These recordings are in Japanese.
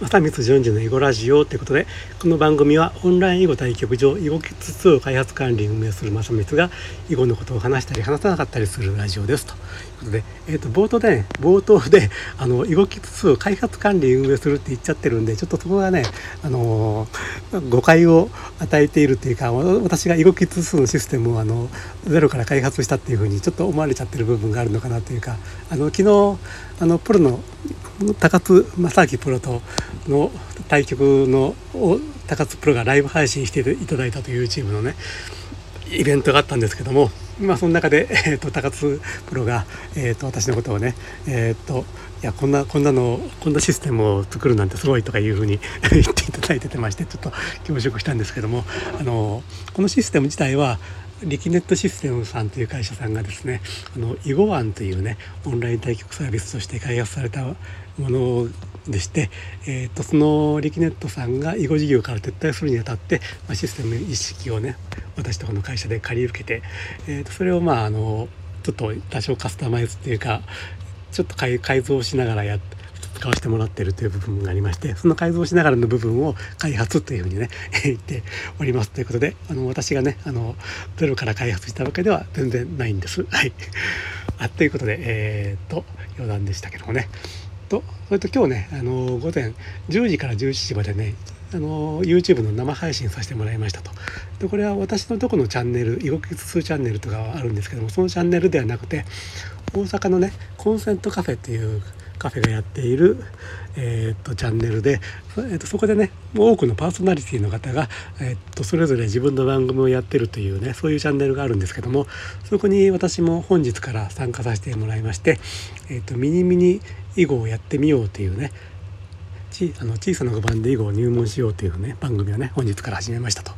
正光淳二の囲碁ラジオということでこの番組はオンライン囲碁対局場囲碁キッズ2を開発管理運営する正光が囲碁のことを話したり話さなかったりするラジオですと。ことで、えー、と冒頭でね冒頭であの囲碁キッズ2を開発管理運営するって言っちゃってるんでちょっとそこがね、あのー、誤解を与えているというか私が囲碁キッズ2のシステムをあのゼロから開発したっていうふうにちょっと思われちゃってる部分があるのかなというかあの昨日あのプロの高津正明プロとの対局の高津プロがライブ配信していただいたという YouTube のねイベントがあったんですけども、まあ、その中で、えーと、高津プロが、えーと、私のことをね、えーと、いやこんなこんなのこんなシステムを作るなんてすごいとかいうふうに 言っていただいててましてちょっと恐縮したんですけどもあのこのシステム自体はリキネットシステムさんという会社さんがですねあの囲碁ワンというねオンライン対局サービスとして開発されたものでして、えーと、そのリキネットさんが囲碁事業から撤退するにあたって、まあ、システム一式をね私とこの会社で借り受けて、えーと、それをまああのちょっと多少カスタマイズっていうかちょっと改造しながらやって使わせてもらってるという部分がありましてその改造しながらの部分を開発というふうにね 言っておりますということであの私がねあのゼロから開発したわけでは全然ないんです。はい、あということでえー、っと余談でしたけどもね。とそれと今日ねあの午前10時から11時までねあの YouTube の生配信させてもらいましたと。でこれは私のとこのチャンネル「囲碁キツチャンネル」とかはあるんですけどもそのチャンネルではなくて大阪のねコンセントカフェっていうカフェがやっている、え、っとチャンネルで、え、っとそこでね多くのパーソナリティの方が、え、っとそれぞれ自分の番組をやってるというねそういうチャンネルがあるんですけどもそこに私も本日から参加させてもらいまして、え、っとミニミニ囲碁をやってみようというねちあの小さな碁盤で囲碁を入門しようというね番組をね本日から始めましたと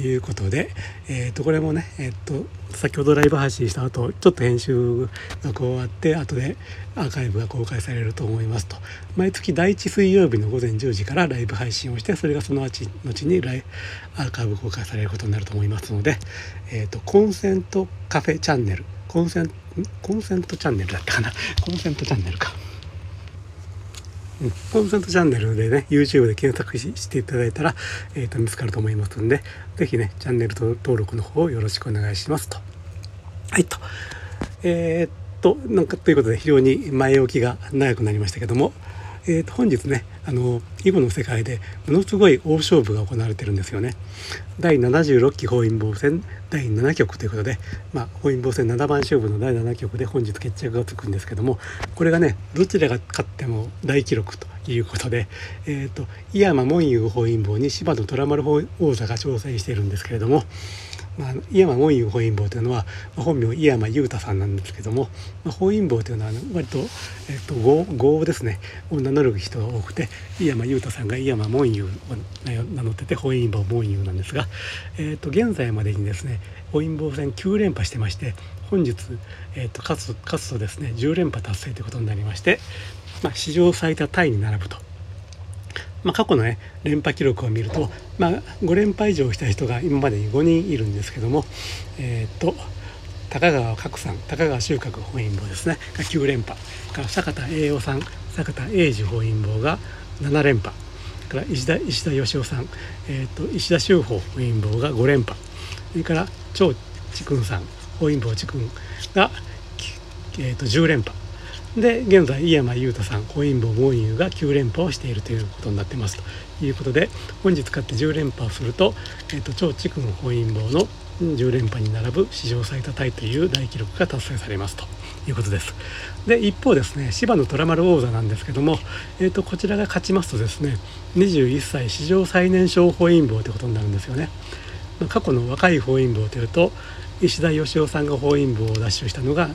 いうことで、えー、とこれもね、えー、と先ほどライブ配信した後ちょっと編集が終わって後でアーカイブが公開されると思いますと。毎月第1水曜日の午前10時からライブ配信をしてそれがその後にライアーカイブ公開されることになると思いますので、えー、とコンセントカフェチャンネル。コンセンコンセントチャンネルだったかな。コンセントチャンネルか。コンセントチャンネルでね YouTube で検索していただいたら、えーと、見つかると思いますんで是非ねチャンネル登録の方をよろしくお願いしますと。はいと。えー、っとなんかということで非常に前置きが長くなりましたけども、えー、と本日ねあの囲碁の世界でものすごい大勝負が行われてるんですよね。第76期本因坊戦第7局ということで、まあ、本因坊戦7番勝負の第7局で本日決着がつくんですけどもこれがねどちらが勝っても大記録ということで、えーと、井山門遊本因坊に柴野虎丸王座が挑戦しているんですけれども。まあ、井山門遊本因坊というのは、本名井山裕太さんなんですけども、まあ、本因坊というのは割と,、えーと、ですねを名乗る人が多くて井山裕太さんが井山門遊を名乗ってて本因坊門遊なんですが、えーと、現在までにですね本因坊戦9連覇してまして本日、えーと、勝つ勝つとですね10連覇達成ということになりまして、まあ、史上最多タイに並ぶと。まあ、過去のね連覇記録を見ると、まあ、5連覇以上した人が今までに5人いるんですけどもえっ、と高川角さん高川収穫本因坊ですねが9連覇。から坂田栄養さん坂田栄治本因坊が7連覇。から石田石田義雄さん、えーと、石田修法本因坊が5連覇。それから張智君さん本因坊智君が、えーと、10連覇。で現在井山裕太さん本因坊門遊が9連覇をしているということになってますということで本日勝って10連覇をすると,、えーと、張智君本因坊の10連覇に並ぶ史上最多タイという大記録が達成されますということです。で一方ですね芝の虎丸王座なんですけども、えーと、こちらが勝ちますとですね21歳史上最年少本因坊ということになるんですよね。まあ、過去の若い本因坊というと石田義雄さんが本因坊を奪取したのが、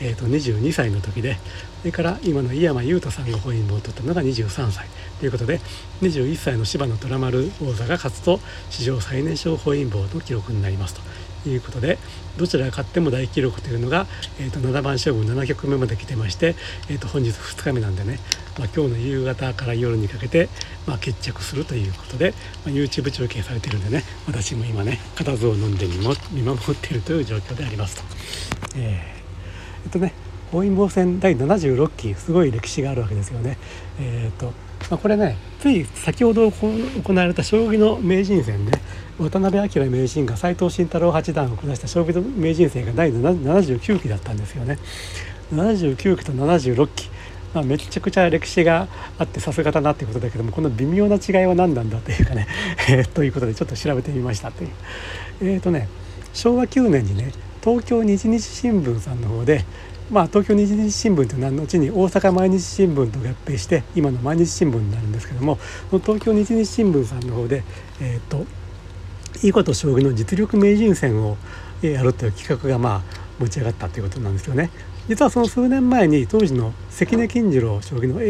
えー、と22歳の時でそれから今の井山裕太さんが本因坊を取ったのが23歳ということで21歳の芝野虎丸王座が勝つと史上最年少本因坊の記録になりますと。いうことでどちらが勝っても大記録というのが、えー、と7番勝負7局目まで来てまして、えー、と本日2日目なんでね、まあ、今日の夕方から夜にかけて、まあ、決着するということで、まあ、YouTube 中継されてるんでね私も今ね固唾を飲んで見守っているという状況でありますと。えー、えっとね本因坊戦第76期すごい歴史があるわけですよね。えーとまあ、これねつい先ほど行われた将棋の名人戦で、渡辺明名人が斎藤慎太郎八段を下した将棋名人戦が第79期だったんですよね。79期と76期まあ、めちゃくちゃ歴史があってさすがだなっていうことだけどもこの微妙な違いは何なんだというかね、ということでちょっと調べてみましたという。えっ、ー、とね昭和9年にね東京日日新聞さんの方でまあ、東京日日新聞というのは後に大阪毎日新聞と合併して今の毎日新聞になるんですけども東京日日新聞さんの方で、えーと、囲碁と将棋の実力名人戦をやるという企画がまあ持ち上がったということなんですよね。実はその数年前に当時の関根金次郎将棋の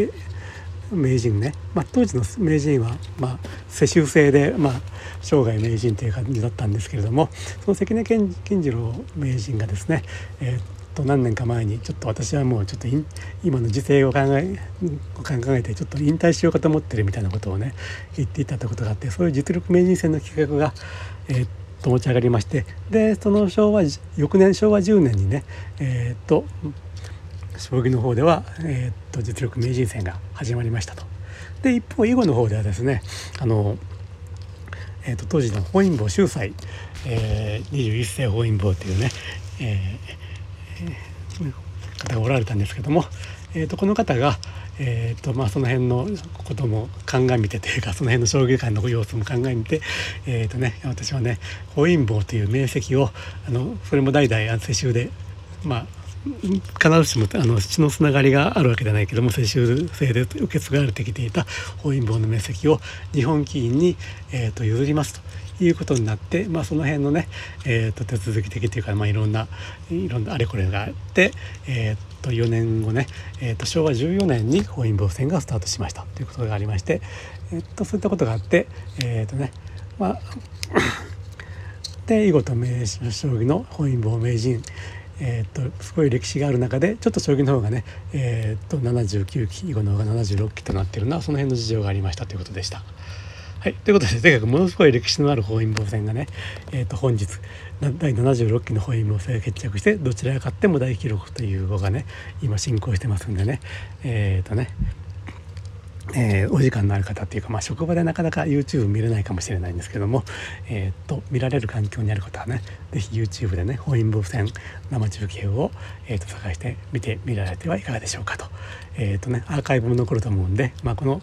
名人ね、まあ、当時の名人は、まあ、世襲制で、まあ、生涯名人という感じだったんですけれどもその関根金次郎名人がですね、えーと何年か前にちょっと私はもうちょっと今の時勢を考え考えてちょっと引退しようかと思ってるみたいなことをね言っていたってことがあってそういう実力名人戦の企画が、えー、と持ち上がりましてでその昭和翌年昭和10年にねえっ、と将棋の方では、えー、と実力名人戦が始まりましたと。で一方囲碁の方ではですねあの、えー、と当時の本因坊秀才、えー、21世本因坊というね、えー、方がおられたんですけども、えー、とこの方が、えーとまあ、その辺のことも鑑みてというかその辺の将棋界の様子も鑑みて、えーとね、私はね本因坊という名跡をあのそれも代々世襲でまあ必ずしもあの血のつながりがあるわけではないけども世襲制で受け継がれてきていた本因坊の面積を日本棋院に、えー、と譲りますということになって、まあ、その辺のね、えー、と手続き的というか、まあ、いろんないろんなあれこれがあって、えー、と4年後ね、えー、と昭和14年に本因坊戦がスタートしましたということがありまして、えー、とそういったことがあってえっ、ー、とねまあで囲碁と名将棋の本因坊名人えー、っとすごい歴史がある中でちょっと将棋の方がね、えー、っと79期囲碁の方が76期となっているのはその辺の事情がありましたということでした。はい、ということでとにかくものすごい歴史のある本因坊戦がね、えー、と本日第76期の本因坊戦が決着してどちらが勝っても大記録という碁がね今進行してますんでねえっ、ー、とねえー、お時間のある方っていうか、まあ、職場でなかなか YouTube 見れないかもしれないんですけども、えー、っと見られる環境にある方はね是非 YouTube でね本因坊戦生中継を、えー、っと探して見てみられてはいかがでしょうかと,、え、っとね、アーカイブも残ると思うんで、まあ、この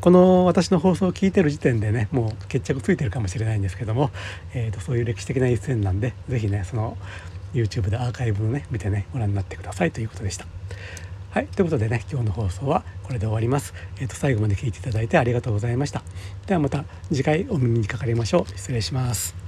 この私の放送を聞いてる時点でねもう決着ついてるかもしれないんですけども、えー、とそういう歴史的な一戦なんで是非ねその YouTube でアーカイブをね見てねご覧になってくださいということでした。はい、ということでね今日の放送はこれで終わります。えー、と最後まで聞いていただいてありがとうございました。ではまた次回お耳にかかりましょう。失礼します。